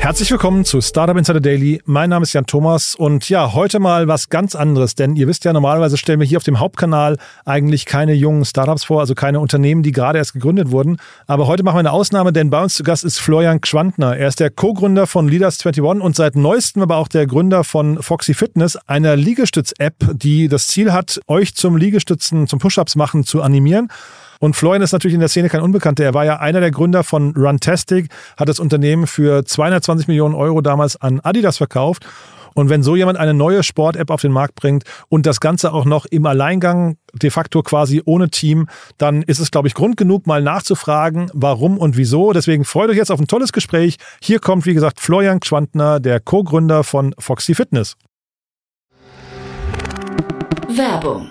Herzlich willkommen zu Startup Insider Daily. Mein Name ist Jan Thomas und ja, heute mal was ganz anderes, denn ihr wisst ja, normalerweise stellen wir hier auf dem Hauptkanal eigentlich keine jungen Startups vor, also keine Unternehmen, die gerade erst gegründet wurden. Aber heute machen wir eine Ausnahme, denn bei uns zu Gast ist Florian Gschwandner. Er ist der Co-Gründer von Leaders21 und seit neuestem aber auch der Gründer von Foxy Fitness, einer Liegestütz-App, die das Ziel hat, euch zum Liegestützen, zum Push-Ups machen zu animieren. Und Florian ist natürlich in der Szene kein Unbekannter. Er war ja einer der Gründer von Runtastic, hat das Unternehmen für 220 Millionen Euro damals an Adidas verkauft. Und wenn so jemand eine neue Sport-App auf den Markt bringt und das Ganze auch noch im Alleingang, de facto quasi ohne Team, dann ist es, glaube ich, Grund genug, mal nachzufragen, warum und wieso. Deswegen freut euch jetzt auf ein tolles Gespräch. Hier kommt, wie gesagt, Florian Gschwandner, der Co-Gründer von Foxy Fitness. Werbung.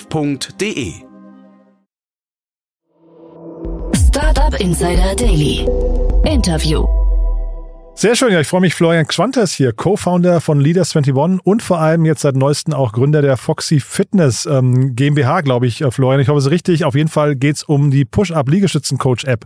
startup.de. Startup Insider Daily. Interview. Sehr schön, ja, ich freue mich. Florian Gschwanter ist hier, Co-Founder von Leaders21 und vor allem jetzt seit neuestem auch Gründer der Foxy Fitness ähm, GmbH, glaube ich, äh, Florian. Ich hoffe, es ist richtig. Auf jeden Fall geht es um die Push-Up-Liegestützen-Coach-App.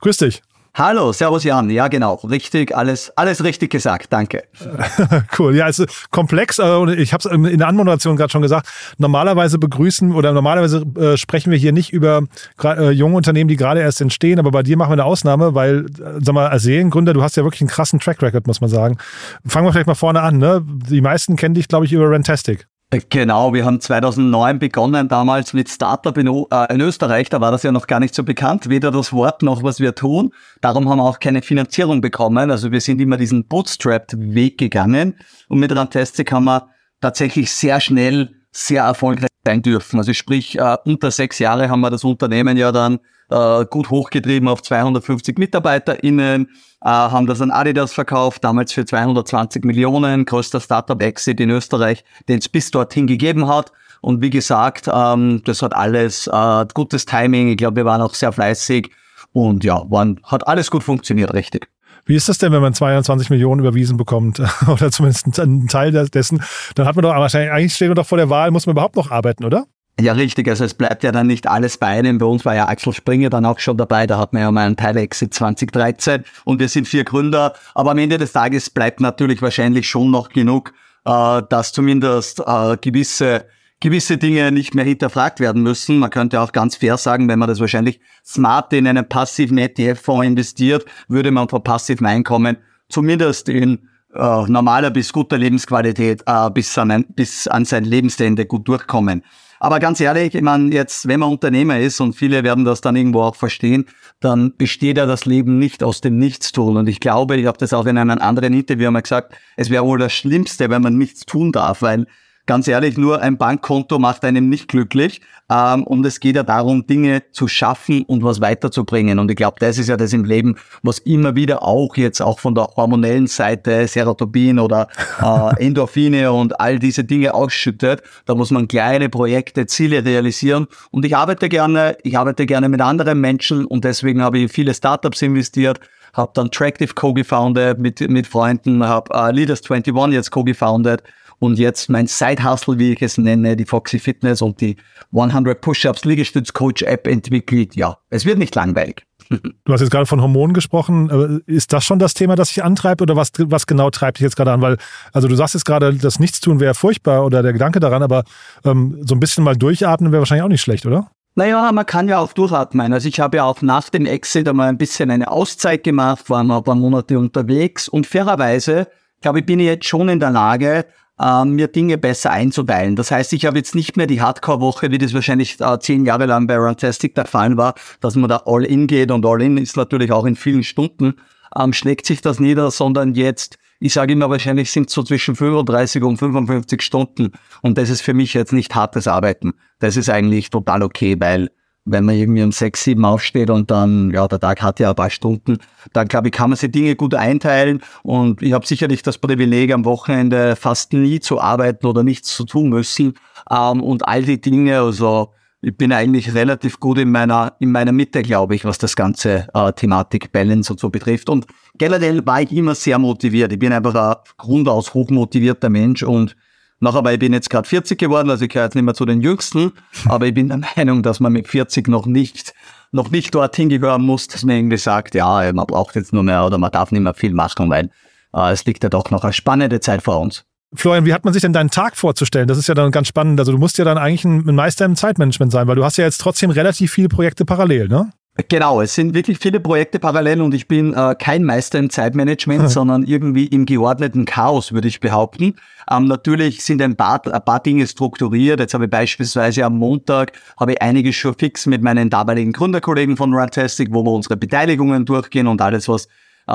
Grüß dich. Hallo, Servus Jan. Ja, genau. Richtig, alles, alles richtig gesagt. Danke. cool. Ja, es ist komplex. Äh, ich habe es in der Anmoderation gerade schon gesagt. Normalerweise begrüßen oder normalerweise äh, sprechen wir hier nicht über äh, junge Unternehmen, die gerade erst entstehen. Aber bei dir machen wir eine Ausnahme, weil, sag mal, als Seriengründer, du hast ja wirklich einen krassen Track Record, muss man sagen. Fangen wir vielleicht mal vorne an. Ne? Die meisten kennen dich, glaube ich, über Rantastic. Genau, wir haben 2009 begonnen, damals mit Startup in, äh, in, Österreich. Da war das ja noch gar nicht so bekannt, weder das Wort noch was wir tun. Darum haben wir auch keine Finanzierung bekommen. Also wir sind immer diesen Bootstrapped-Weg gegangen. Und mit Rantastic haben wir tatsächlich sehr schnell sehr erfolgreich sein dürfen. Also sprich, äh, unter sechs Jahre haben wir das Unternehmen ja dann äh, gut hochgetrieben auf 250 MitarbeiterInnen, äh, haben das an Adidas verkauft, damals für 220 Millionen, größter Startup-Exit in Österreich, den es bis dorthin gegeben hat. Und wie gesagt, ähm, das hat alles äh, gutes Timing. Ich glaube, wir waren auch sehr fleißig und ja, waren, hat alles gut funktioniert, richtig. Wie ist das denn, wenn man 22 Millionen überwiesen bekommt oder zumindest einen Teil dessen? Dann hat man doch wahrscheinlich, eigentlich steht man doch vor der Wahl, muss man überhaupt noch arbeiten, oder? Ja, richtig. Also es bleibt ja dann nicht alles bei einem. Bei uns war ja Axel Springer dann auch schon dabei. Da hat man ja mal einen Teil-Exit 2013 und wir sind vier Gründer. Aber am Ende des Tages bleibt natürlich wahrscheinlich schon noch genug, äh, dass zumindest äh, gewisse gewisse Dinge nicht mehr hinterfragt werden müssen. Man könnte auch ganz fair sagen, wenn man das wahrscheinlich smart in einen passiven ETF-Fonds investiert, würde man von passivem Einkommen zumindest in äh, normaler bis guter Lebensqualität äh, bis, an ein, bis an sein Lebensende gut durchkommen. Aber ganz ehrlich, ich meine, jetzt, wenn man Unternehmer ist und viele werden das dann irgendwo auch verstehen, dann besteht ja das Leben nicht aus dem Nichtstun. Und ich glaube, ich habe das auch in einem anderen Interview einmal gesagt, es wäre wohl das Schlimmste, wenn man nichts tun darf, weil ganz ehrlich, nur ein Bankkonto macht einem nicht glücklich. Ähm, und es geht ja darum, Dinge zu schaffen und was weiterzubringen. Und ich glaube, das ist ja das im Leben, was immer wieder auch jetzt auch von der hormonellen Seite, Serotonin oder äh, Endorphine und all diese Dinge ausschüttet. Da muss man kleine Projekte, Ziele realisieren. Und ich arbeite gerne, ich arbeite gerne mit anderen Menschen und deswegen habe ich viele Startups investiert habe dann Tractive co-gefounded mit, mit Freunden, habe uh, Leaders 21 jetzt co-gefounded und jetzt mein Side-Hustle, wie ich es nenne, die Foxy Fitness und die 100 Push-Ups Liegestütz-Coach-App entwickelt. Ja, es wird nicht langweilig. Du hast jetzt gerade von Hormonen gesprochen. Ist das schon das Thema, das sich antreibt oder was, was genau treibt dich jetzt gerade an? Weil, also du sagst jetzt gerade, das Nichtstun wäre furchtbar oder der Gedanke daran, aber ähm, so ein bisschen mal durchatmen wäre wahrscheinlich auch nicht schlecht, oder? Naja, man kann ja auch durchatmen. Also ich habe ja auch nach dem Exit einmal ein bisschen eine Auszeit gemacht, war mal ein paar Monate unterwegs und fairerweise, glaube ich, bin ich jetzt schon in der Lage, äh, mir Dinge besser einzuteilen. Das heißt, ich habe jetzt nicht mehr die Hardcore-Woche, wie das wahrscheinlich äh, zehn Jahre lang bei Runtastic der Fall war, dass man da All-In geht und All-In ist natürlich auch in vielen Stunden, ähm, schlägt sich das nieder, sondern jetzt, ich sage immer, wahrscheinlich sind es so zwischen 35 und 55 Stunden und das ist für mich jetzt nicht hartes Arbeiten. Das ist eigentlich total okay, weil wenn man irgendwie um sechs, sieben aufsteht und dann, ja, der Tag hat ja ein paar Stunden, dann glaube ich, kann man sich Dinge gut einteilen und ich habe sicherlich das Privileg, am Wochenende fast nie zu arbeiten oder nichts zu tun müssen ähm, und all die Dinge, also ich bin eigentlich relativ gut in meiner, in meiner Mitte, glaube ich, was das ganze äh, Thematik Balance und so betrifft. Und generell war ich immer sehr motiviert. Ich bin einfach ein grundaus hochmotivierter Mensch und Nachher, weil ich bin jetzt gerade 40 geworden, also ich gehöre jetzt nicht mehr zu den Jüngsten, aber ich bin der Meinung, dass man mit 40 noch nicht, noch nicht dorthin gehören muss, dass man irgendwie sagt, ja, man braucht jetzt nur mehr oder man darf nicht mehr viel machen, weil äh, es liegt ja doch noch eine spannende Zeit vor uns. Florian, wie hat man sich denn deinen Tag vorzustellen? Das ist ja dann ganz spannend. Also du musst ja dann eigentlich ein Meister im Zeitmanagement sein, weil du hast ja jetzt trotzdem relativ viele Projekte parallel, ne? Genau, es sind wirklich viele Projekte parallel und ich bin äh, kein Meister im Zeitmanagement, sondern irgendwie im geordneten Chaos, würde ich behaupten. Ähm, natürlich sind ein paar, ein paar Dinge strukturiert. Jetzt habe ich beispielsweise am Montag habe ich einiges schon fix mit meinen damaligen Gründerkollegen von Runtastic, wo wir unsere Beteiligungen durchgehen und alles, was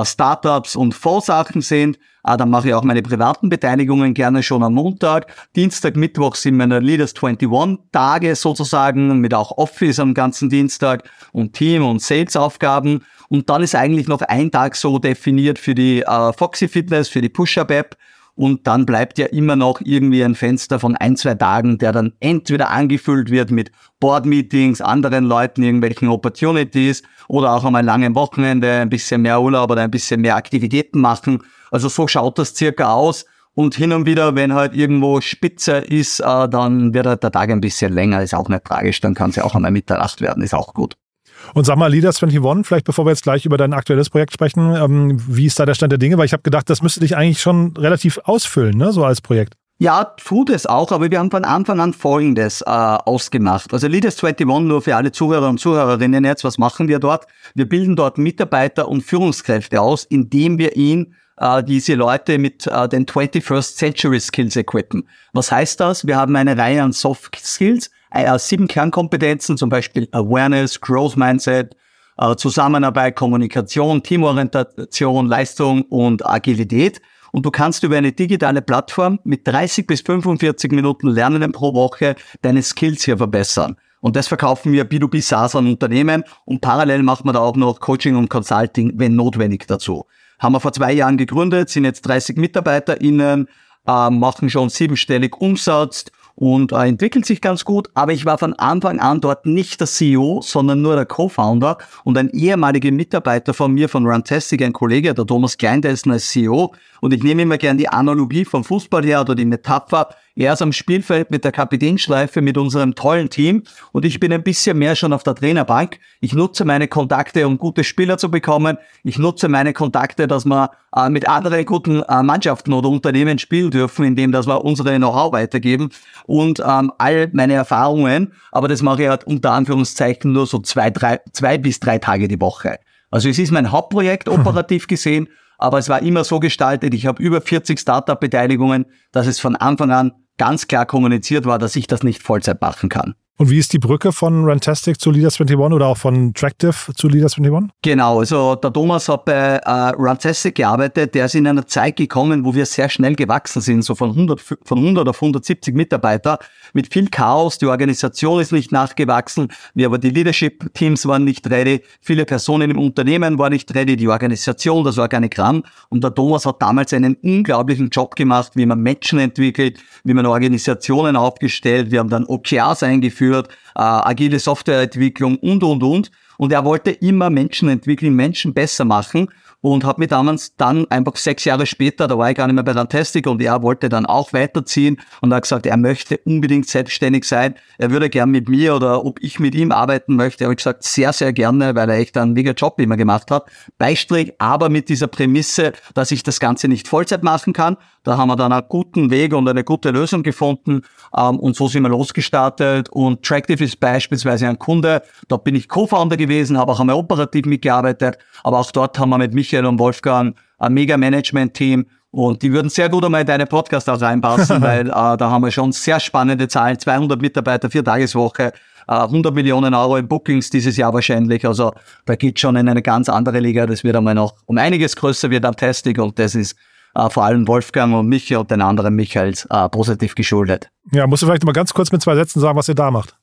Startups und Vorsachen sind. Ah, dann mache ich auch meine privaten Beteiligungen gerne schon am Montag. Dienstag, Mittwoch sind meine Leaders 21 Tage sozusagen mit auch Office am ganzen Dienstag und Team und Sales Aufgaben. Und dann ist eigentlich noch ein Tag so definiert für die äh, Foxy Fitness, für die Push-Up App. Und dann bleibt ja immer noch irgendwie ein Fenster von ein, zwei Tagen, der dann entweder angefüllt wird mit Board-Meetings, anderen Leuten, irgendwelchen Opportunities oder auch einmal langen Wochenende, ein bisschen mehr Urlaub oder ein bisschen mehr Aktivitäten machen. Also so schaut das circa aus. Und hin und wieder, wenn halt irgendwo Spitze ist, äh, dann wird halt der Tag ein bisschen länger, ist auch nicht tragisch, dann kann es ja auch einmal Mitternacht werden, ist auch gut. Und sag mal, Leaders 21, vielleicht bevor wir jetzt gleich über dein aktuelles Projekt sprechen, ähm, wie ist da der Stand der Dinge? Weil ich habe gedacht, das müsste dich eigentlich schon relativ ausfüllen, ne, so als Projekt. Ja, tut es auch, aber wir haben von Anfang an Folgendes äh, ausgemacht. Also Leaders 21 nur für alle Zuhörer und Zuhörerinnen jetzt, was machen wir dort? Wir bilden dort Mitarbeiter und Führungskräfte aus, indem wir ihn äh, diese Leute mit äh, den 21st Century Skills equippen. Was heißt das? Wir haben eine Reihe an Soft Skills, äh, sieben Kernkompetenzen, zum Beispiel Awareness, Growth Mindset, äh, Zusammenarbeit, Kommunikation, Teamorientation, Leistung und Agilität. Und du kannst über eine digitale Plattform mit 30 bis 45 Minuten Lernen pro Woche deine Skills hier verbessern. Und das verkaufen wir B2B SaaS an Unternehmen und parallel macht man da auch noch Coaching und Consulting, wenn notwendig dazu. Haben wir vor zwei Jahren gegründet, sind jetzt 30 MitarbeiterInnen, äh, machen schon siebenstellig Umsatz und äh, entwickelt sich ganz gut. Aber ich war von Anfang an dort nicht der CEO, sondern nur der Co-Founder und ein ehemaliger Mitarbeiter von mir, von Runtastic, ein Kollege, der Thomas Klein, der ist als CEO. Und ich nehme immer gern die Analogie vom Fußball her oder die Metapher. Er ist am Spielfeld mit der Kapitänschleife mit unserem tollen Team und ich bin ein bisschen mehr schon auf der Trainerbank. Ich nutze meine Kontakte, um gute Spieler zu bekommen. Ich nutze meine Kontakte, dass wir äh, mit anderen guten äh, Mannschaften oder Unternehmen spielen dürfen, indem dass wir unsere Know-how weitergeben und ähm, all meine Erfahrungen. Aber das mache ich halt unter Anführungszeichen nur so zwei, drei, zwei bis drei Tage die Woche. Also es ist mein Hauptprojekt operativ gesehen, aber es war immer so gestaltet. Ich habe über 40 Startup-Beteiligungen, dass es von Anfang an ganz klar kommuniziert war, dass ich das nicht Vollzeit machen kann. Und wie ist die Brücke von Rantastic zu Leaders 21 oder auch von Tractive zu Leaders 21? Genau, also der Thomas hat bei äh, Rantastic gearbeitet. Der ist in einer Zeit gekommen, wo wir sehr schnell gewachsen sind, so von 100, von 100 auf 170 Mitarbeiter, mit viel Chaos. Die Organisation ist nicht nachgewachsen, wir aber die Leadership-Teams waren nicht ready, viele Personen im Unternehmen waren nicht ready, die Organisation, das Organigramm. Und der Thomas hat damals einen unglaublichen Job gemacht, wie man Menschen entwickelt, wie man Organisationen aufgestellt. Wir haben dann OKRs eingeführt eingeführt, äh, agile Softwareentwicklung und, und, und. Und er wollte immer Menschen entwickeln, Menschen besser machen und hat mir damals dann einfach sechs Jahre später, da war ich gar nicht mehr bei Rantastic und er wollte dann auch weiterziehen und hat gesagt, er möchte unbedingt selbstständig sein. Er würde gern mit mir oder ob ich mit ihm arbeiten möchte. Habe ich gesagt, sehr, sehr gerne, weil er echt einen mega Job immer gemacht hat. Beistrich, aber mit dieser Prämisse, dass ich das Ganze nicht Vollzeit machen kann. Da haben wir dann einen guten Weg und eine gute Lösung gefunden ähm, und so sind wir losgestartet und Tractive ist beispielsweise ein Kunde. Da bin ich Co-Founder gewesen, habe auch einmal operativ mitgearbeitet, aber auch dort haben wir mit Michael und Wolfgang ein mega Management-Team Und die würden sehr gut einmal in deine Podcast auch reinpassen, weil äh, da haben wir schon sehr spannende Zahlen. 200 Mitarbeiter, vier Tageswoche, äh, 100 Millionen Euro in Bookings dieses Jahr wahrscheinlich. Also da geht schon in eine ganz andere Liga. Das wird einmal noch um einiges größer wird am Testing und das ist äh, vor allem Wolfgang und Michael und den anderen Michaels äh, positiv geschuldet. Ja, musst du vielleicht mal ganz kurz mit zwei Sätzen sagen, was ihr da macht.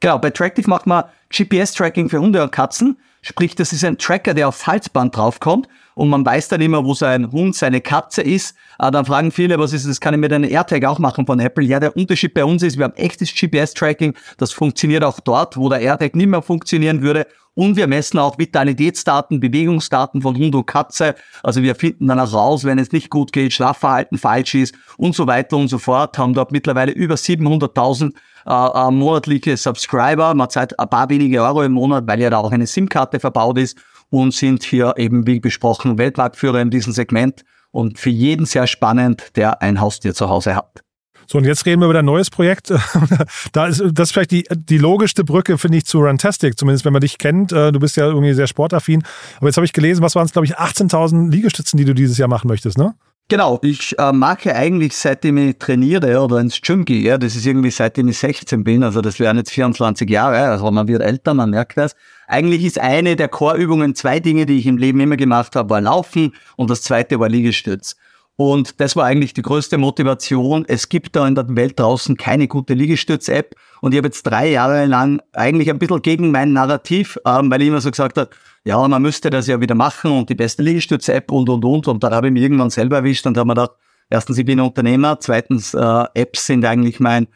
Genau, bei Tractive macht man GPS-Tracking für Hunde und Katzen. Sprich, das ist ein Tracker, der aufs Halsband draufkommt und man weiß dann immer, wo sein Hund, seine Katze ist. Äh, dann fragen viele, was ist das? Kann ich mit einem AirTag auch machen von Apple? Ja, der Unterschied bei uns ist, wir haben echtes GPS-Tracking. Das funktioniert auch dort, wo der AirTag nicht mehr funktionieren würde. Und wir messen auch Vitalitätsdaten, Bewegungsdaten von Hund und Katze. Also wir finden dann auch raus, wenn es nicht gut geht, Schlafverhalten falsch ist und so weiter und so fort. Haben dort mittlerweile über 700.000 äh, äh, monatliche Subscriber. Man zahlt ein paar wenige Euro im Monat, weil ja da auch eine SIM-Karte verbaut ist und sind hier eben, wie besprochen, Weltmarktführer in diesem Segment und für jeden sehr spannend, der ein Haustier zu Hause hat. So, und jetzt reden wir über dein neues Projekt. da ist das ist vielleicht die, die logischste Brücke, finde ich, zu Runtastic, zumindest wenn man dich kennt. Äh, du bist ja irgendwie sehr sportaffin. Aber jetzt habe ich gelesen, was waren es, glaube ich, 18.000 Liegestützen, die du dieses Jahr machen möchtest, ne? Genau, ich äh, mache eigentlich seitdem ich trainiere oder ins Gym gehe, das ist irgendwie seitdem ich 16 bin, also das wären jetzt 24 Jahre, also man wird älter, man merkt das. Eigentlich ist eine der Chorübungen zwei Dinge, die ich im Leben immer gemacht habe, war Laufen und das zweite war Liegestütz. Und das war eigentlich die größte Motivation. Es gibt da in der Welt draußen keine gute Liegestütz-App. Und ich habe jetzt drei Jahre lang eigentlich ein bisschen gegen mein Narrativ, ähm, weil ich immer so gesagt habe, ja, man müsste das ja wieder machen und die beste Liegestütz-App und, und, und. Und dann habe ich mich irgendwann selber erwischt und habe mir gedacht, erstens, ich bin Unternehmer, zweitens, äh, Apps sind eigentlich mein,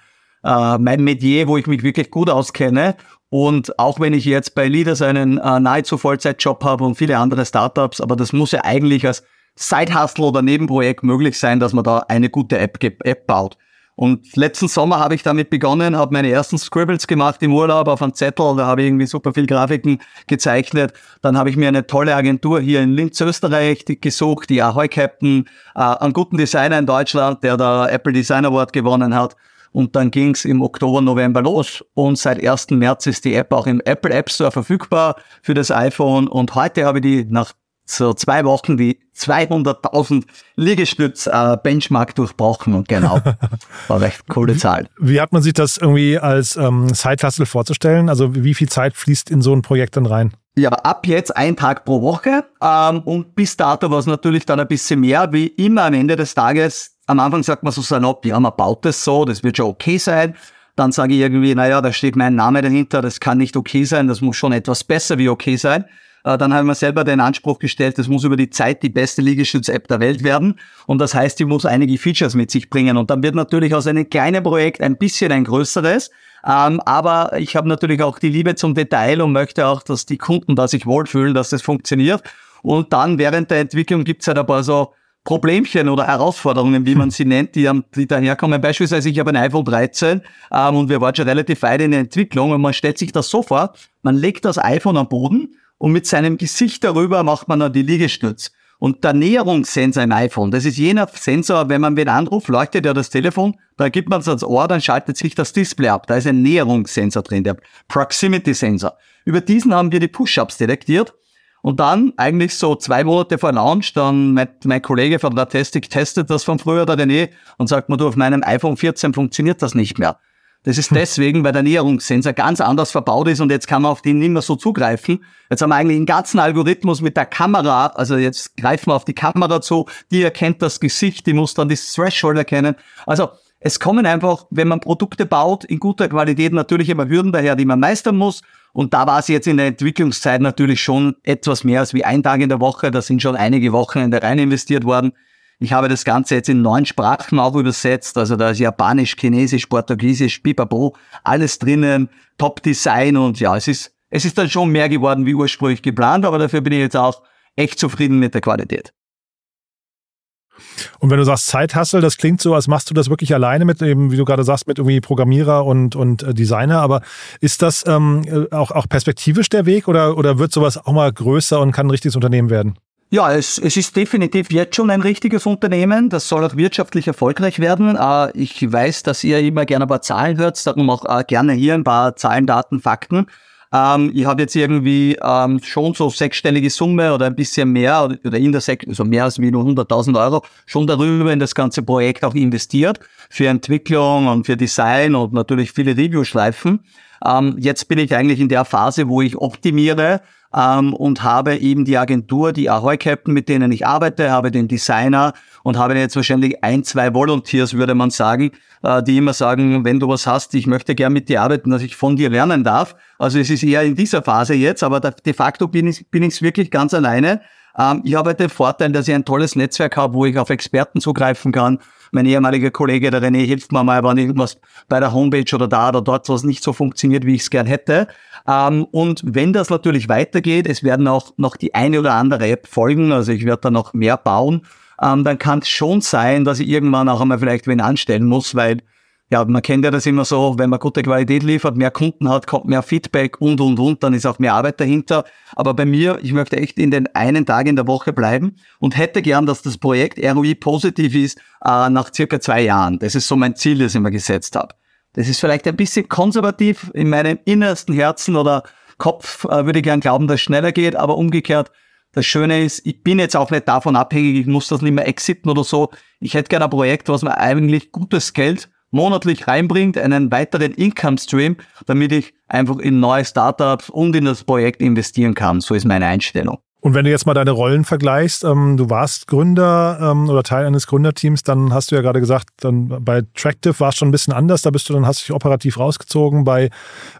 äh, mein Metier, wo ich mich wirklich gut auskenne. Und auch wenn ich jetzt bei Leaders einen äh, nahezu Vollzeitjob habe und viele andere Startups, aber das muss ja eigentlich als Side-Hustle oder Nebenprojekt möglich sein, dass man da eine gute App, App baut. Und letzten Sommer habe ich damit begonnen, habe meine ersten Scribbles gemacht im Urlaub auf einem Zettel, da habe ich irgendwie super viel Grafiken gezeichnet. Dann habe ich mir eine tolle Agentur hier in Linz, Österreich gesucht, die Ahoy Captain, äh, einen guten Designer in Deutschland, der da Apple Design Award gewonnen hat. Und dann ging es im Oktober, November los und seit 1. März ist die App auch im Apple App Store verfügbar für das iPhone. Und heute habe ich die nach so zwei Wochen die 200.000 Liegestütz-Benchmark äh, durchbrochen und genau, war recht coole Zahl. Wie hat man sich das irgendwie als ähm, Side-Hustle vorzustellen? Also wie viel Zeit fließt in so ein Projekt dann rein? Ja, ab jetzt ein Tag pro Woche ähm, und bis dato war es natürlich dann ein bisschen mehr, wie immer am Ende des Tages. Am Anfang sagt man so salopp, ja, man baut das so, das wird schon okay sein. Dann sage ich irgendwie, naja, da steht mein Name dahinter, das kann nicht okay sein, das muss schon etwas besser wie okay sein. Äh, dann haben wir selber den Anspruch gestellt, das muss über die Zeit die beste Liegestütz-App der Welt werden. Und das heißt, die muss einige Features mit sich bringen. Und dann wird natürlich aus einem kleinen Projekt ein bisschen ein größeres. Ähm, aber ich habe natürlich auch die Liebe zum Detail und möchte auch, dass die Kunden da sich wohlfühlen, dass das funktioniert. Und dann während der Entwicklung gibt es halt ein paar so Problemchen oder Herausforderungen, wie man sie nennt, die, die daherkommen. Beispielsweise, ich habe ein iPhone 13 ähm, und wir waren schon relativ weit in der Entwicklung und man stellt sich das so vor, man legt das iPhone am Boden und mit seinem Gesicht darüber macht man dann die Liegestütz. Und der Näherungssensor im iPhone, das ist jener Sensor, wenn man wen anruft, leuchtet ja das Telefon, dann gibt man es ans Ohr, dann schaltet sich das Display ab. Da ist ein Näherungssensor drin, der Proximity-Sensor. Über diesen haben wir die Push-Ups detektiert. Und dann, eigentlich so zwei Monate vor Launch, dann mein, mein Kollege von der Testic testet das von früher, der René, und sagt mir, du, auf meinem iPhone 14 funktioniert das nicht mehr. Das ist deswegen, weil der Näherungssensor ganz anders verbaut ist und jetzt kann man auf den nicht mehr so zugreifen. Jetzt haben wir eigentlich einen ganzen Algorithmus mit der Kamera, also jetzt greifen wir auf die Kamera zu, die erkennt das Gesicht, die muss dann das Threshold erkennen. Also es kommen einfach, wenn man Produkte baut, in guter Qualität natürlich immer Hürden daher, die man meistern muss. Und da war es jetzt in der Entwicklungszeit natürlich schon etwas mehr als wie ein Tag in der Woche. Da sind schon einige Wochen in der rein investiert worden. Ich habe das Ganze jetzt in neun Sprachen auch übersetzt. Also da ist Japanisch, Chinesisch, Portugiesisch, Pipapo, alles drinnen, Top-Design und ja, es ist, es ist dann schon mehr geworden wie ursprünglich geplant, aber dafür bin ich jetzt auch echt zufrieden mit der Qualität. Und wenn du sagst Zeithassel, das klingt so, als machst du das wirklich alleine mit eben, wie du gerade sagst, mit irgendwie Programmierer und, und äh, Designer. Aber ist das ähm, äh, auch, auch perspektivisch der Weg oder, oder wird sowas auch mal größer und kann ein richtiges Unternehmen werden? Ja, es, es ist definitiv jetzt schon ein richtiges Unternehmen. Das soll auch wirtschaftlich erfolgreich werden. Äh, ich weiß, dass ihr immer gerne ein paar Zahlen hört, darum auch gerne hier ein paar Zahlen, Daten, Fakten. Ähm, ich habe jetzt irgendwie ähm, schon so sechsstellige Summe oder ein bisschen mehr oder, in der Sek also mehr als nur 100.000 Euro schon darüber in das ganze Projekt auch investiert für Entwicklung und für Design und natürlich viele Review-Schleifen. Ähm, jetzt bin ich eigentlich in der Phase, wo ich optimiere ähm, und habe eben die Agentur, die Ahoy Captain, mit denen ich arbeite, habe den Designer und habe jetzt wahrscheinlich ein, zwei Volunteers, würde man sagen, äh, die immer sagen, wenn du was hast, ich möchte gern mit dir arbeiten, dass ich von dir lernen darf. Also es ist eher in dieser Phase jetzt, aber de facto bin ich bin ich wirklich ganz alleine. Ähm, ich habe den Vorteil, dass ich ein tolles Netzwerk habe, wo ich auf Experten zugreifen kann. Mein ehemaliger Kollege, der René, hilft mir mal, wenn irgendwas bei der Homepage oder da oder dort was nicht so funktioniert, wie ich es gern hätte. Ähm, und wenn das natürlich weitergeht, es werden auch noch die eine oder andere App folgen, also ich werde da noch mehr bauen, ähm, dann kann es schon sein, dass ich irgendwann auch einmal vielleicht wen anstellen muss, weil ja, man kennt ja das immer so, wenn man gute Qualität liefert, mehr Kunden hat, kommt mehr Feedback und, und, und, dann ist auch mehr Arbeit dahinter. Aber bei mir, ich möchte echt in den einen Tag in der Woche bleiben und hätte gern, dass das Projekt ROI positiv ist äh, nach circa zwei Jahren. Das ist so mein Ziel, das ich mir gesetzt habe. Das ist vielleicht ein bisschen konservativ in meinem innersten Herzen oder Kopf, äh, würde ich gern glauben, dass es schneller geht, aber umgekehrt, das Schöne ist, ich bin jetzt auch nicht davon abhängig, ich muss das nicht mehr exiten oder so. Ich hätte gerne ein Projekt, was mir eigentlich gutes Geld monatlich reinbringt, einen weiteren Income Stream, damit ich einfach in neue Startups und in das Projekt investieren kann. So ist meine Einstellung. Und wenn du jetzt mal deine Rollen vergleichst, ähm, du warst Gründer ähm, oder Teil eines Gründerteams, dann hast du ja gerade gesagt, dann bei Tractive war es schon ein bisschen anders, da bist du dann hast du dich operativ rausgezogen. Bei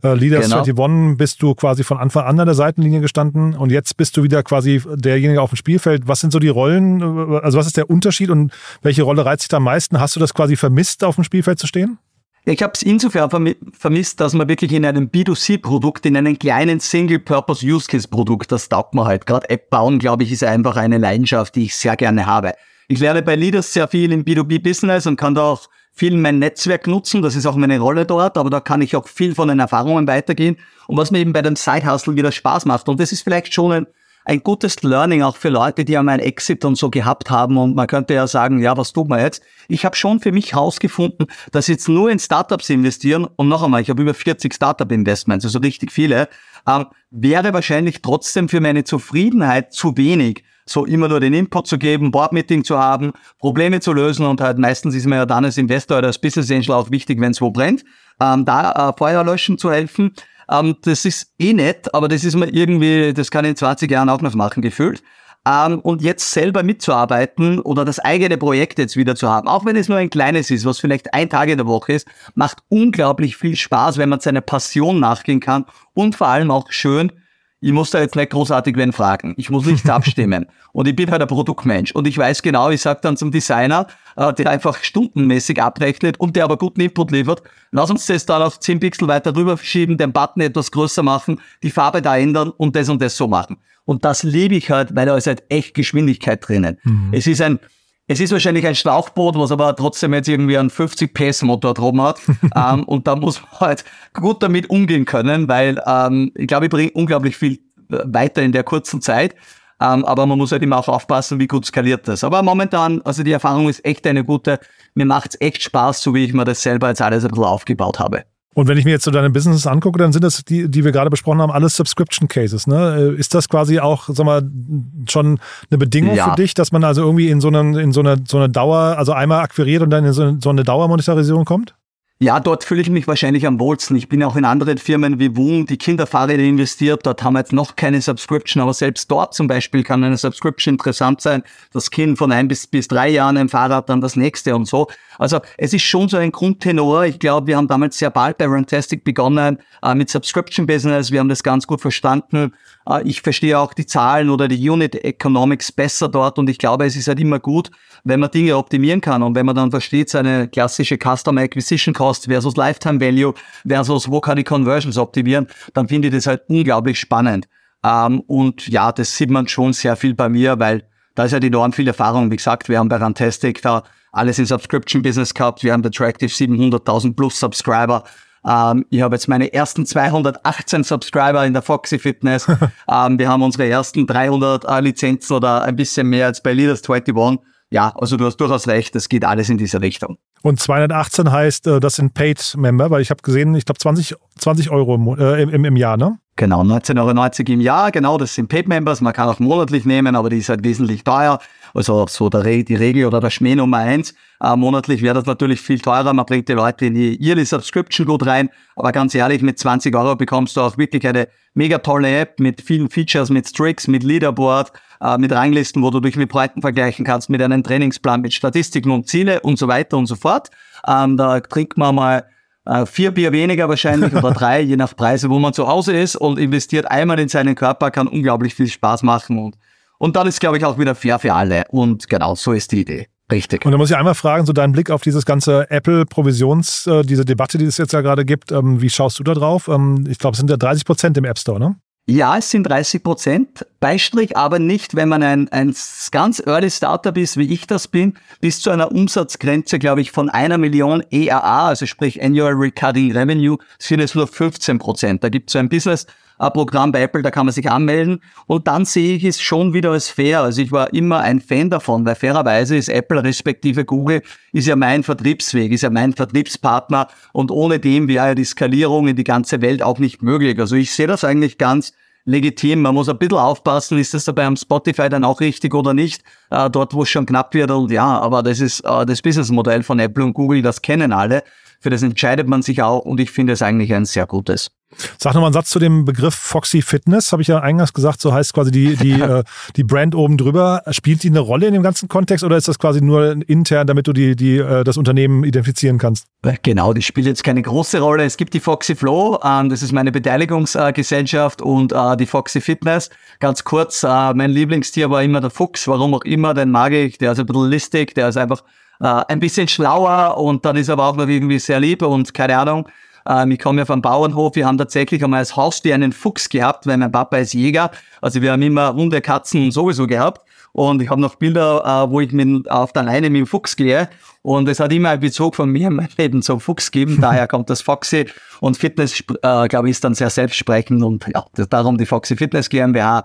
äh, Leaders genau. 21 bist du quasi von Anfang an an der Seitenlinie gestanden und jetzt bist du wieder quasi derjenige auf dem Spielfeld. Was sind so die Rollen? Also was ist der Unterschied und welche Rolle reizt dich am meisten? Hast du das quasi vermisst, auf dem Spielfeld zu stehen? Ich habe es insofern vermisst, dass man wirklich in einem B2C-Produkt, in einem kleinen Single-Purpose-Use-Case-Produkt, das taugt man halt. Gerade App bauen, glaube ich, ist einfach eine Leidenschaft, die ich sehr gerne habe. Ich lerne bei Leaders sehr viel im B2B-Business und kann da auch viel mein Netzwerk nutzen. Das ist auch meine Rolle dort, aber da kann ich auch viel von den Erfahrungen weitergehen. Und was mir eben bei dem Side-Hustle wieder Spaß macht. Und das ist vielleicht schon ein ein gutes Learning auch für Leute, die einmal ein Exit und so gehabt haben. Und man könnte ja sagen, ja, was tut man jetzt? Ich habe schon für mich herausgefunden, dass jetzt nur in Startups investieren und noch einmal, ich habe über 40 Startup-Investments, also richtig viele, ähm, wäre wahrscheinlich trotzdem für meine Zufriedenheit zu wenig so immer nur den Input zu geben, Board-Meeting zu haben, Probleme zu lösen und halt meistens ist mir ja dann als Investor oder als Business Angel auch wichtig, wenn es wo brennt, ähm, da äh, Feuer löschen zu helfen. Ähm, das ist eh nett, aber das ist mir irgendwie, das kann ich in 20 Jahren auch noch machen, gefühlt. Ähm, und jetzt selber mitzuarbeiten oder das eigene Projekt jetzt wieder zu haben, auch wenn es nur ein kleines ist, was vielleicht ein Tag in der Woche ist, macht unglaublich viel Spaß, wenn man seiner Passion nachgehen kann und vor allem auch schön, ich muss da jetzt nicht großartig wen fragen. Ich muss nichts abstimmen. Und ich bin halt ein Produktmensch. Und ich weiß genau, ich sage dann zum Designer, äh, der einfach stundenmäßig abrechnet und der aber guten Input liefert, lass uns das dann auf 10 Pixel weiter rüber verschieben, den Button etwas größer machen, die Farbe da ändern und das und das so machen. Und das liebe ich halt, weil da ist halt echt Geschwindigkeit drinnen. Mhm. Es ist ein, es ist wahrscheinlich ein Schlauchboot, was aber trotzdem jetzt irgendwie einen 50 PS Motor drum hat. ähm, und da muss man halt gut damit umgehen können, weil ähm, ich glaube, ich bringe unglaublich viel äh, weiter in der kurzen Zeit. Ähm, aber man muss halt immer auch aufpassen, wie gut skaliert das. Aber momentan, also die Erfahrung ist echt eine gute. Mir macht's echt Spaß, so wie ich mir das selber jetzt alles ein bisschen aufgebaut habe. Und wenn ich mir jetzt so deine Businesses angucke, dann sind das die, die wir gerade besprochen haben, alles Subscription Cases. Ne? Äh, ist das quasi auch, sag mal, schon eine Bedingung ja. für dich, dass man also irgendwie in so eine, in so eine, so eine Dauer, also einmal akquiriert und dann in so eine, so eine Dauermonetarisierung kommt? Ja, dort fühle ich mich wahrscheinlich am wohlsten. Ich bin auch in anderen Firmen wie Woon, die Kinderfahrräder investiert. Dort haben wir jetzt noch keine Subscription, aber selbst dort zum Beispiel kann eine Subscription interessant sein. Das Kind von ein bis, bis drei Jahren ein Fahrrad, dann das nächste und so. Also es ist schon so ein Grundtenor. Ich glaube, wir haben damals sehr bald bei Runtastic begonnen äh, mit Subscription Business. Wir haben das ganz gut verstanden. Äh, ich verstehe auch die Zahlen oder die Unit Economics besser dort und ich glaube, es ist halt immer gut, wenn man Dinge optimieren kann und wenn man dann versteht, seine klassische Customer Acquisition Cost versus Lifetime Value versus wo kann ich Conversions optimieren, dann finde ich das halt unglaublich spannend. Ähm, und ja, das sieht man schon sehr viel bei mir, weil da ist ja enorm viel Erfahrung. Wie gesagt, wir haben bei Rantastic da alles in Subscription Business gehabt. Wir haben bei Tractive 700.000 plus Subscriber. Ähm, ich habe jetzt meine ersten 218 Subscriber in der Foxy Fitness. ähm, wir haben unsere ersten 300 äh, Lizenzen oder ein bisschen mehr als bei Leaders 21. Ja, also du hast durchaus recht, es geht alles in diese Richtung. Und 218 heißt, äh, das sind Paid Member, weil ich habe gesehen, ich glaube 20, 20 Euro im, äh, im, im Jahr, ne? Genau, 19,90 Euro im Jahr, genau, das sind Paid Members, man kann auch monatlich nehmen, aber die ist halt wesentlich teuer. Also so der, die Regel oder der Schmäh Nummer eins. Äh, monatlich wäre das natürlich viel teurer, man bringt die Leute in die Yearly Subscription gut rein, aber ganz ehrlich, mit 20 Euro bekommst du auch wirklich eine mega tolle App mit vielen Features, mit Strix, mit Leaderboard, äh, mit Ranglisten, wo du dich mit Projekten vergleichen kannst, mit einem Trainingsplan, mit Statistiken und Ziele und so weiter und so fort. Ähm, da trinkt man mal äh, vier Bier weniger wahrscheinlich oder drei, je nach Preise, wo man zu Hause ist und investiert einmal in seinen Körper, kann unglaublich viel Spaß machen und, und dann ist, glaube ich, auch wieder fair für alle. Und genau, so ist die Idee. Richtig. Und da muss ich einmal fragen, so deinen Blick auf dieses ganze Apple-Provisions, äh, diese Debatte, die es jetzt ja gerade gibt, ähm, wie schaust du da drauf? Ähm, ich glaube, es sind ja 30 Prozent im App Store, ne? Ja, es sind 30 Prozent, Beistrich aber nicht, wenn man ein, ein ganz early Startup ist, wie ich das bin, bis zu einer Umsatzgrenze, glaube ich, von einer Million ERA, also sprich Annual Recurring Revenue, sind es nur 15 Prozent. Da gibt es so ein Business Programm bei Apple, da kann man sich anmelden. Und dann sehe ich es schon wieder als fair. Also ich war immer ein Fan davon, weil fairerweise ist Apple respektive Google ist ja mein Vertriebsweg, ist ja mein Vertriebspartner und ohne dem wäre ja die Skalierung in die ganze Welt auch nicht möglich. Also ich sehe das eigentlich ganz legitim. Man muss ein bisschen aufpassen, ist das dabei am Spotify dann auch richtig oder nicht, äh, dort wo es schon knapp wird. Und ja, aber das ist äh, das Businessmodell von Apple und Google, das kennen alle. Für das entscheidet man sich auch und ich finde es eigentlich ein sehr gutes. Sag nochmal einen Satz zu dem Begriff Foxy Fitness, habe ich ja eingangs gesagt, so heißt quasi die, die, äh, die Brand oben drüber. Spielt die eine Rolle in dem ganzen Kontext oder ist das quasi nur intern, damit du die, die, äh, das Unternehmen identifizieren kannst? Genau, die spielt jetzt keine große Rolle. Es gibt die Foxy Flow, ähm, das ist meine Beteiligungsgesellschaft und äh, die Foxy Fitness. Ganz kurz, äh, mein Lieblingstier war immer der Fuchs, warum auch immer, den mag ich, der ist ein bisschen listig, der ist einfach äh, ein bisschen schlauer und dann ist er aber auch noch irgendwie sehr lieb und keine Ahnung. Ähm, ich komme ja vom Bauernhof. Wir haben tatsächlich einmal als Haustier einen Fuchs gehabt, weil mein Papa ist Jäger. Also wir haben immer runde Katzen sowieso gehabt. Und ich habe noch Bilder, äh, wo ich mit, auf der Leine mit dem Fuchs gehe. Und es hat immer einen Bezug von mir in meinem Leben zum Fuchs gegeben. Daher kommt das Foxy. Und Fitness, äh, glaube ich, ist dann sehr selbstsprechend. Und ja, darum die Foxy Fitness GmbH.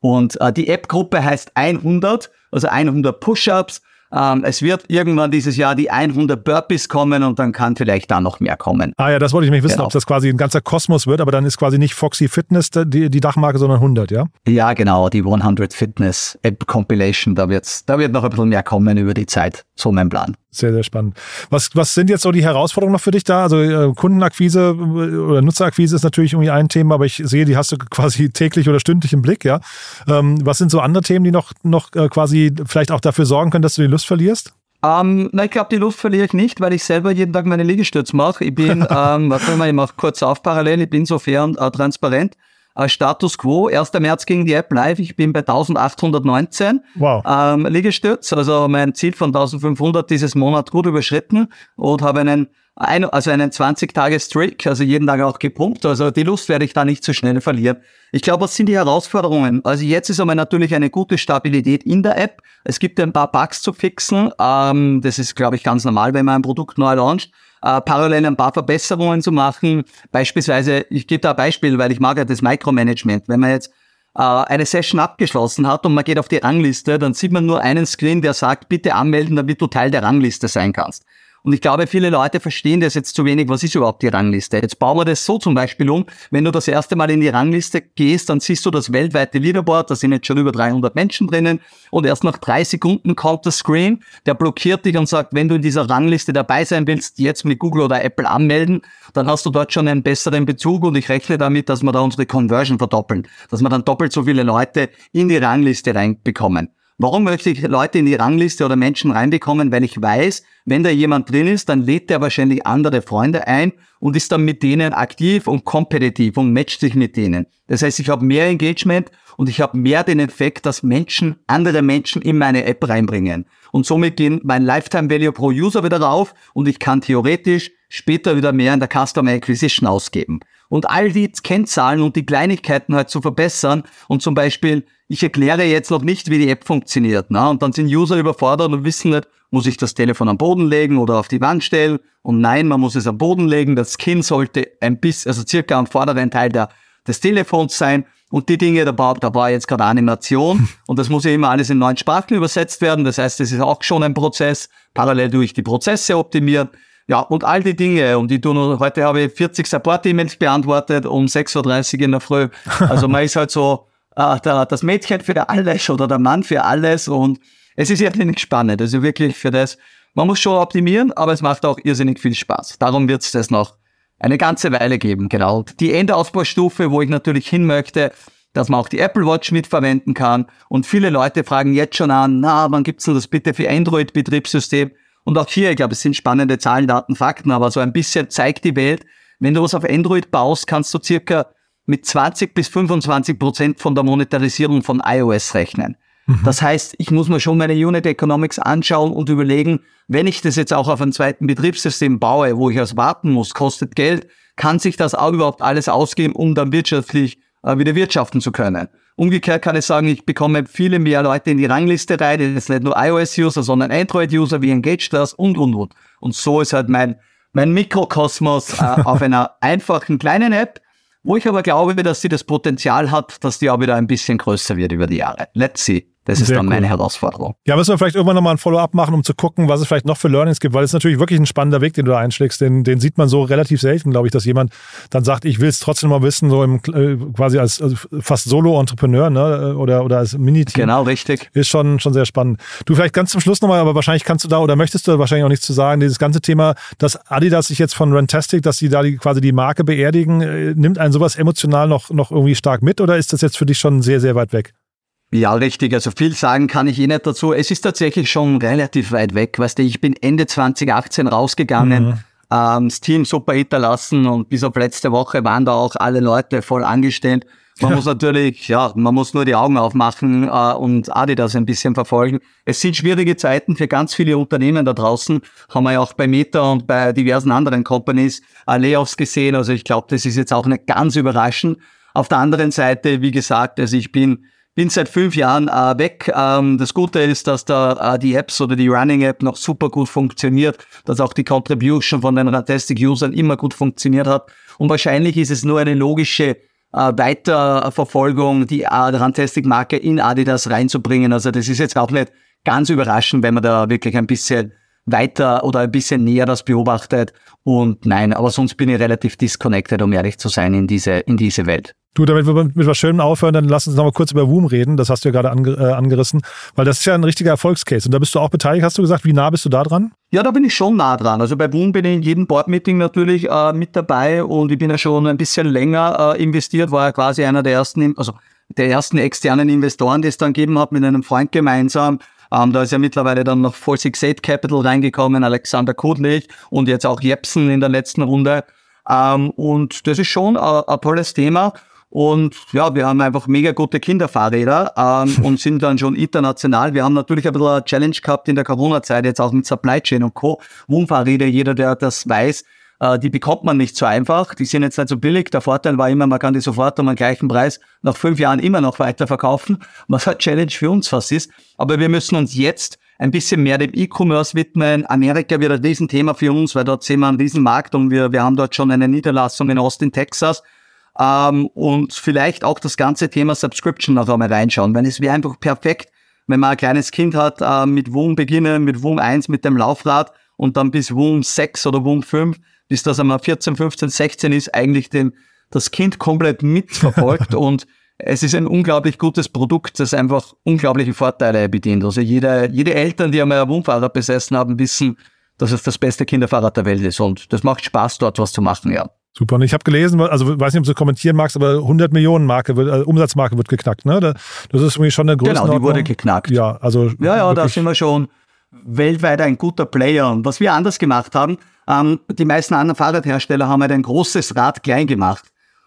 Und äh, die App-Gruppe heißt 100, also 100 Push-Ups. Ähm, es wird irgendwann dieses Jahr die 100 Burpees kommen und dann kann vielleicht da noch mehr kommen. Ah ja, das wollte ich mich wissen, genau. ob das quasi ein ganzer Kosmos wird, aber dann ist quasi nicht Foxy Fitness die, die Dachmarke, sondern 100, ja? Ja, genau, die 100 Fitness App Compilation, da, wird's, da wird noch ein bisschen mehr kommen über die Zeit. So mein Plan. Sehr, sehr spannend. Was, was sind jetzt so die Herausforderungen noch für dich da? Also äh, Kundenakquise äh, oder Nutzerakquise ist natürlich irgendwie ein Thema, aber ich sehe, die hast du quasi täglich oder stündlich im Blick, ja. Ähm, was sind so andere Themen, die noch, noch äh, quasi vielleicht auch dafür sorgen können, dass du die Lust verlierst? Ähm, na, ich glaube, die Luft verliere ich nicht, weil ich selber jeden Tag meine Liegestütze mache. Ich bin, ähm, warte mal, ich mache kurz auf parallel, ich bin sofern äh, transparent. Äh, Status Quo, 1. März ging die App live, ich bin bei 1819 wow. ähm, Liegestütz, also mein Ziel von 1500 dieses Monat gut überschritten und habe einen ein, also einen 20-Tage-Streak, also jeden Tag auch gepumpt. Also die Lust werde ich da nicht so schnell verlieren. Ich glaube, was sind die Herausforderungen? Also jetzt ist einmal natürlich eine gute Stabilität in der App. Es gibt ein paar Bugs zu fixen. Ähm, das ist, glaube ich, ganz normal, wenn man ein Produkt neu launcht äh, parallel ein paar Verbesserungen zu machen. Beispielsweise, ich gebe da ein Beispiel, weil ich mag ja das Micromanagement. Wenn man jetzt äh, eine Session abgeschlossen hat und man geht auf die Rangliste, dann sieht man nur einen Screen, der sagt, bitte anmelden, damit du Teil der Rangliste sein kannst. Und ich glaube, viele Leute verstehen das jetzt zu wenig. Was ist überhaupt die Rangliste? Jetzt bauen wir das so zum Beispiel um. Wenn du das erste Mal in die Rangliste gehst, dann siehst du das weltweite Leaderboard. Da sind jetzt schon über 300 Menschen drinnen. Und erst nach drei Sekunden kommt der Screen, der blockiert dich und sagt, wenn du in dieser Rangliste dabei sein willst, jetzt mit Google oder Apple anmelden, dann hast du dort schon einen besseren Bezug. Und ich rechne damit, dass wir da unsere Conversion verdoppeln. Dass wir dann doppelt so viele Leute in die Rangliste reinbekommen. Warum möchte ich Leute in die Rangliste oder Menschen reinbekommen? Weil ich weiß, wenn da jemand drin ist, dann lädt er wahrscheinlich andere Freunde ein und ist dann mit denen aktiv und kompetitiv und matcht sich mit denen. Das heißt, ich habe mehr Engagement und ich habe mehr den Effekt, dass Menschen, andere Menschen in meine App reinbringen. Und somit gehen mein Lifetime Value pro User wieder rauf und ich kann theoretisch später wieder mehr in der Customer Acquisition ausgeben. Und all die Kennzahlen und die Kleinigkeiten halt zu verbessern und zum Beispiel ich erkläre jetzt noch nicht, wie die App funktioniert. Ne? Und dann sind User überfordert und wissen nicht, muss ich das Telefon am Boden legen oder auf die Wand stellen? Und nein, man muss es am Boden legen. Das Skin sollte ein bisschen, also circa am vorderen Teil der, des Telefons sein. Und die Dinge, da war, da war jetzt gerade Animation und das muss ja immer alles in neuen Sprachen übersetzt werden. Das heißt, das ist auch schon ein Prozess. Parallel durch die Prozesse optimieren. Ja, und all die Dinge. Und ich tu nur, heute habe ich 40 Support-E-Mails beantwortet um 6.30 Uhr in der Früh. Also man ist halt so äh, der, das Mädchen für alles oder der Mann für alles. Und es ist irrsinnig spannend. Also wirklich für das, man muss schon optimieren, aber es macht auch irrsinnig viel Spaß. Darum wird es das noch eine ganze Weile geben, genau. Die Endausbaustufe, wo ich natürlich hin möchte, dass man auch die Apple Watch mitverwenden kann. Und viele Leute fragen jetzt schon an, na, wann gibt's denn das bitte für Android-Betriebssystem? Und auch hier, ich glaube, es sind spannende Zahlen, Daten, Fakten, aber so ein bisschen zeigt die Welt, wenn du was auf Android baust, kannst du circa mit 20 bis 25 Prozent von der Monetarisierung von iOS rechnen. Mhm. Das heißt, ich muss mir schon meine Unit Economics anschauen und überlegen, wenn ich das jetzt auch auf einem zweiten Betriebssystem baue, wo ich es warten muss, kostet Geld, kann sich das auch überhaupt alles ausgeben, um dann wirtschaftlich äh, wieder wirtschaften zu können. Umgekehrt kann ich sagen, ich bekomme viele mehr Leute in die Rangliste rein, das ist nicht nur iOS-User, sondern Android-User, wie engage das und, und, und. Und so ist halt mein, mein Mikrokosmos äh, auf einer einfachen kleinen App, wo ich aber glaube, dass sie das Potenzial hat, dass die auch wieder ein bisschen größer wird über die Jahre. Let's see. Das ist Sehr dann cool. meine Herausforderung. Ja, müssen wir vielleicht irgendwann nochmal ein Follow-up machen, um zu gucken, was es vielleicht noch für Learnings gibt, weil es ist natürlich wirklich ein spannender Weg, den du da einschlägst. Den, den sieht man so relativ selten, glaube ich, dass jemand dann sagt, ich will es trotzdem mal wissen, so im, äh, quasi als also fast Solo-Entrepreneur ne? oder, oder als Mini-Team. Genau, richtig. Ist schon, schon sehr spannend. Du, vielleicht ganz zum Schluss nochmal, aber wahrscheinlich kannst du da oder möchtest du wahrscheinlich auch nichts zu sagen, dieses ganze Thema, dass Adidas sich jetzt von Rantastic, dass sie da die, quasi die Marke beerdigen, äh, nimmt einen sowas emotional noch, noch irgendwie stark mit oder ist das jetzt für dich schon sehr, sehr weit weg? Ja, richtig. Also viel sagen kann ich eh nicht dazu. Es ist tatsächlich schon relativ weit weg. Weißt du, ich bin Ende 2018 rausgegangen, mhm. ähm, das Team super hinterlassen und bis auf letzte Woche waren da auch alle Leute voll angestellt. Man ja. muss natürlich, ja, man muss nur die Augen aufmachen äh, und Adidas ein bisschen verfolgen. Es sind schwierige Zeiten für ganz viele Unternehmen da draußen. Haben wir ja auch bei Meta und bei diversen anderen Companies äh, Layoffs gesehen. Also ich glaube, das ist jetzt auch nicht ganz überraschend. Auf der anderen Seite, wie gesagt, also ich bin bin seit fünf Jahren äh, weg. Ähm, das Gute ist, dass da äh, die Apps oder die Running App noch super gut funktioniert, dass auch die Contribution von den Rantastic-Usern immer gut funktioniert hat. Und wahrscheinlich ist es nur eine logische äh, Weiterverfolgung, die äh, Rantastic-Marke in Adidas reinzubringen. Also das ist jetzt auch nicht ganz überraschend, wenn man da wirklich ein bisschen weiter oder ein bisschen näher das beobachtet. Und nein, aber sonst bin ich relativ disconnected, um ehrlich zu sein, in diese, in diese Welt. Du, damit wir mit was Schönem aufhören, dann lass uns noch mal kurz über Woom reden. Das hast du ja gerade ange äh, angerissen, weil das ist ja ein richtiger Erfolgscase. Und da bist du auch beteiligt, hast du gesagt. Wie nah bist du da dran? Ja, da bin ich schon nah dran. Also bei Woom bin ich in jedem Board-Meeting natürlich äh, mit dabei und ich bin ja schon ein bisschen länger äh, investiert, war ja quasi einer der ersten, also der ersten externen Investoren, die es dann gegeben hat, mit einem Freund gemeinsam. Ähm, da ist ja mittlerweile dann noch 468 Capital reingekommen, Alexander Kudlich und jetzt auch Jepsen in der letzten Runde. Ähm, und das ist schon ein, ein tolles Thema. Und ja, wir haben einfach mega gute Kinderfahrräder ähm, und sind dann schon international. Wir haben natürlich ein bisschen eine Challenge gehabt in der Corona-Zeit, jetzt auch mit Supply Chain und Co. Wohnfahrräder, jeder, der das weiß, äh, die bekommt man nicht so einfach. Die sind jetzt nicht so billig. Der Vorteil war immer, man kann die sofort um den gleichen Preis nach fünf Jahren immer noch weiterverkaufen, was eine Challenge für uns fast ist. Aber wir müssen uns jetzt ein bisschen mehr dem E-Commerce widmen. Amerika wird ein Riesenthema für uns, weil dort sehen wir einen Riesenmarkt und wir, wir haben dort schon eine Niederlassung in Austin, Texas ähm, und vielleicht auch das ganze Thema Subscription noch einmal reinschauen, weil es wäre einfach perfekt, wenn man ein kleines Kind hat, äh, mit Wum beginnen, mit Wum 1 mit dem Laufrad und dann bis Wum 6 oder Wum 5, bis das einmal 14, 15, 16 ist, eigentlich den, das Kind komplett mitverfolgt und es ist ein unglaublich gutes Produkt, das einfach unglaubliche Vorteile bedient. Also jede, jede Eltern, die einmal ein Wum-Fahrrad besessen haben, wissen, dass es das beste Kinderfahrrad der Welt ist und das macht Spaß, dort was zu machen, ja. Super. Und ich habe gelesen, also weiß nicht, ob du kommentieren magst, aber 100 Millionen Marke wird, also Umsatzmarke wird geknackt. Ne? Das ist irgendwie schon eine Größe. Genau, die wurde geknackt. Ja, also ja, ja, da sind wir schon weltweit ein guter Player. Und was wir anders gemacht haben, ähm, die meisten anderen Fahrradhersteller haben halt ein großes Rad klein gemacht.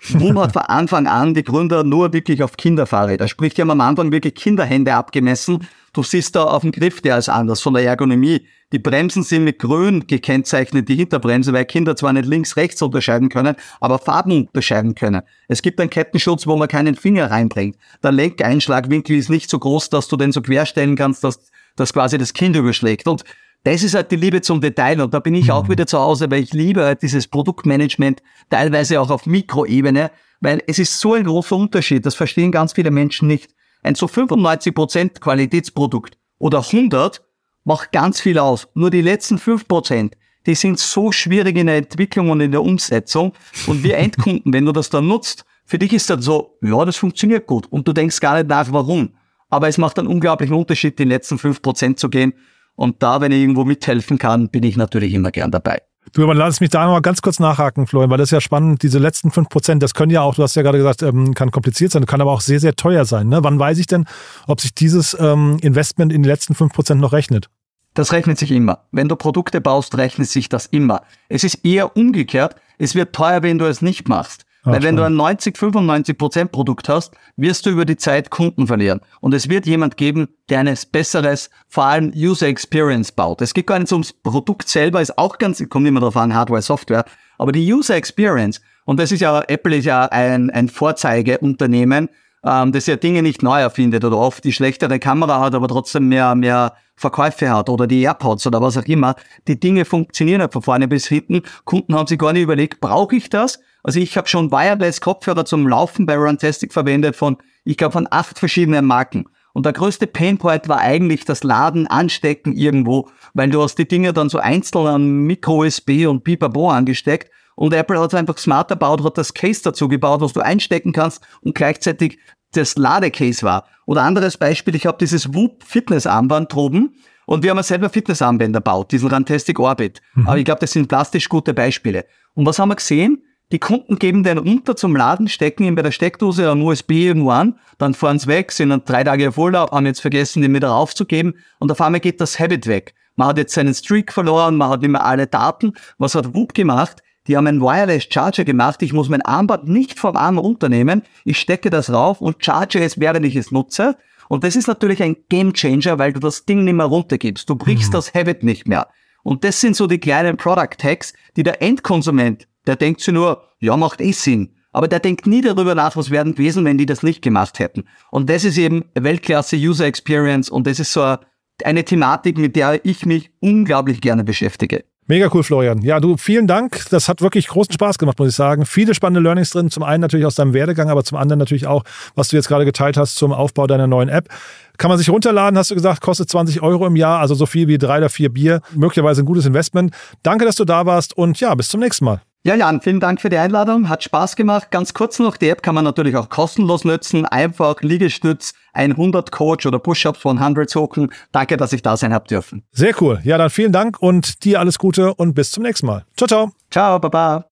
Boom hat von Anfang an die Gründer nur wirklich auf Kinderfahrräder. Sprich, die haben am Anfang wirklich Kinderhände abgemessen. Du siehst da auf dem Griff, der ist anders von der Ergonomie. Die Bremsen sind mit grün gekennzeichnet, die Hinterbremse, weil Kinder zwar nicht links, rechts unterscheiden können, aber Farben unterscheiden können. Es gibt einen Kettenschutz, wo man keinen Finger reinbringt. Der Lenkeinschlagwinkel ist nicht so groß, dass du den so querstellen kannst, dass, dass quasi das Kind überschlägt. Und das ist halt die Liebe zum Detail und da bin ich auch mhm. wieder zu Hause, weil ich liebe halt dieses Produktmanagement, teilweise auch auf Mikroebene, weil es ist so ein großer Unterschied, das verstehen ganz viele Menschen nicht. Ein so 95% Qualitätsprodukt oder 100 macht ganz viel aus. Nur die letzten 5%, die sind so schwierig in der Entwicklung und in der Umsetzung. Und wir Endkunden, wenn du das dann nutzt, für dich ist das so, ja, das funktioniert gut. Und du denkst gar nicht nach, warum. Aber es macht einen unglaublichen Unterschied, die letzten fünf Prozent zu gehen. Und da, wenn ich irgendwo mithelfen kann, bin ich natürlich immer gern dabei. Du, aber lass mich da noch mal ganz kurz nachhaken, Florian, weil das ist ja spannend. Diese letzten fünf Prozent, das können ja auch, du hast ja gerade gesagt, ähm, kann kompliziert sein, kann aber auch sehr, sehr teuer sein. Ne? Wann weiß ich denn, ob sich dieses ähm, Investment in die letzten fünf Prozent noch rechnet? Das rechnet sich immer. Wenn du Produkte baust, rechnet sich das immer. Es ist eher umgekehrt. Es wird teuer, wenn du es nicht machst. Ah, Weil wenn du ein 90, 95 Prozent Produkt hast, wirst du über die Zeit Kunden verlieren. Und es wird jemand geben, der eines besseres, vor allem User Experience baut. Es geht gar nicht ums Produkt selber, ist auch ganz, kommt immer darauf an, Hardware, Software. Aber die User Experience, und das ist ja, Apple ist ja ein, ein Vorzeigeunternehmen, ähm, das ja Dinge nicht neu erfindet oder oft die schlechtere Kamera hat, aber trotzdem mehr, mehr Verkäufe hat oder die AirPods oder was auch immer. Die Dinge funktionieren halt von vorne bis hinten. Kunden haben sich gar nicht überlegt, brauche ich das? Also ich habe schon Wireless-Kopfhörer zum Laufen bei Runtastic verwendet von, ich glaube, von acht verschiedenen Marken. Und der größte Painpoint war eigentlich das Laden, Anstecken irgendwo, weil du hast die Dinge dann so einzeln an Micro-USB und Pipapo angesteckt und Apple hat es einfach smart erbaut, hat das Case dazu gebaut, was du einstecken kannst und gleichzeitig das Ladecase war. Oder anderes Beispiel, ich habe dieses Whoop Fitness-Armband droben und wir haben ja selber Fitnessarmbänder gebaut, diesen Rantastic Orbit. Mhm. Aber ich glaube, das sind plastisch gute Beispiele. Und was haben wir gesehen? Die Kunden geben den runter zum Laden, stecken ihn bei der Steckdose am USB irgendwo an, dann fahren sie weg, sind dann drei Tage auf Urlaub, haben jetzt vergessen, den wieder aufzugeben und auf einmal geht das Habit weg. Man hat jetzt seinen Streak verloren, man hat nicht mehr alle Daten. Was hat Whoop gemacht? Die haben einen Wireless Charger gemacht. Ich muss mein Armband nicht vom Arm runternehmen. Ich stecke das rauf und charge es, während ich es nutze. Und das ist natürlich ein Game Changer, weil du das Ding nicht mehr runtergibst. Du brichst mhm. das Habit nicht mehr. Und das sind so die kleinen Product Tags, die der Endkonsument, der denkt sich nur, ja, macht eh Sinn. Aber der denkt nie darüber nach, was werden gewesen, wenn die das nicht gemacht hätten. Und das ist eben Weltklasse User Experience und das ist so eine Thematik, mit der ich mich unglaublich gerne beschäftige. Mega cool, Florian. Ja, du, vielen Dank. Das hat wirklich großen Spaß gemacht, muss ich sagen. Viele spannende Learnings drin. Zum einen natürlich aus deinem Werdegang, aber zum anderen natürlich auch, was du jetzt gerade geteilt hast zum Aufbau deiner neuen App. Kann man sich runterladen, hast du gesagt, kostet 20 Euro im Jahr, also so viel wie drei oder vier Bier. Möglicherweise ein gutes Investment. Danke, dass du da warst und ja, bis zum nächsten Mal. Ja, Jan, vielen Dank für die Einladung. Hat Spaß gemacht. Ganz kurz noch, die App kann man natürlich auch kostenlos nutzen. Einfach Liegestütz 100 Coach oder Push-Ups von 100 suchen. Danke, dass ich da sein habe dürfen. Sehr cool. Ja, dann vielen Dank und dir alles Gute und bis zum nächsten Mal. Ciao, ciao. Ciao, baba.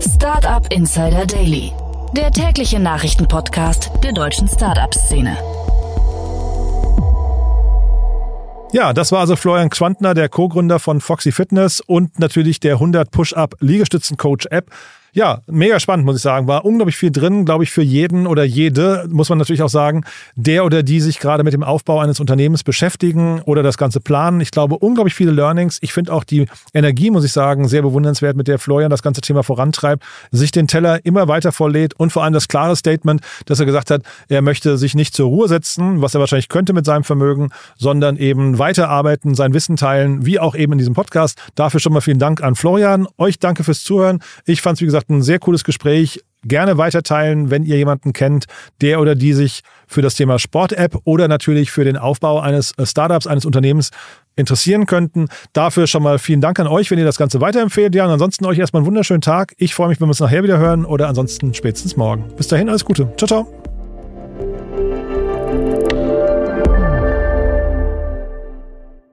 Startup Insider Daily. Der tägliche Nachrichtenpodcast der deutschen Startup-Szene. Ja, das war also Florian Quantner, der Co-Gründer von Foxy Fitness und natürlich der 100 Push-Up Liegestützen-Coach App. Ja, mega spannend, muss ich sagen. War unglaublich viel drin, glaube ich, für jeden oder jede, muss man natürlich auch sagen, der oder die sich gerade mit dem Aufbau eines Unternehmens beschäftigen oder das Ganze planen. Ich glaube, unglaublich viele Learnings. Ich finde auch die Energie, muss ich sagen, sehr bewundernswert, mit der Florian das ganze Thema vorantreibt, sich den Teller immer weiter vorlädt und vor allem das klare Statement, dass er gesagt hat, er möchte sich nicht zur Ruhe setzen, was er wahrscheinlich könnte mit seinem Vermögen, sondern eben weiterarbeiten, sein Wissen teilen, wie auch eben in diesem Podcast. Dafür schon mal vielen Dank an Florian. Euch danke fürs Zuhören. Ich fand es, wie gesagt, gesagt, ein sehr cooles Gespräch. Gerne weiterteilen, wenn ihr jemanden kennt, der oder die sich für das Thema Sport-App oder natürlich für den Aufbau eines äh, Startups, eines Unternehmens interessieren könnten. Dafür schon mal vielen Dank an euch, wenn ihr das Ganze weiterempfehlt. Ja, und ansonsten euch erstmal einen wunderschönen Tag. Ich freue mich, wenn wir uns nachher wieder hören oder ansonsten spätestens morgen. Bis dahin, alles Gute. Ciao, ciao.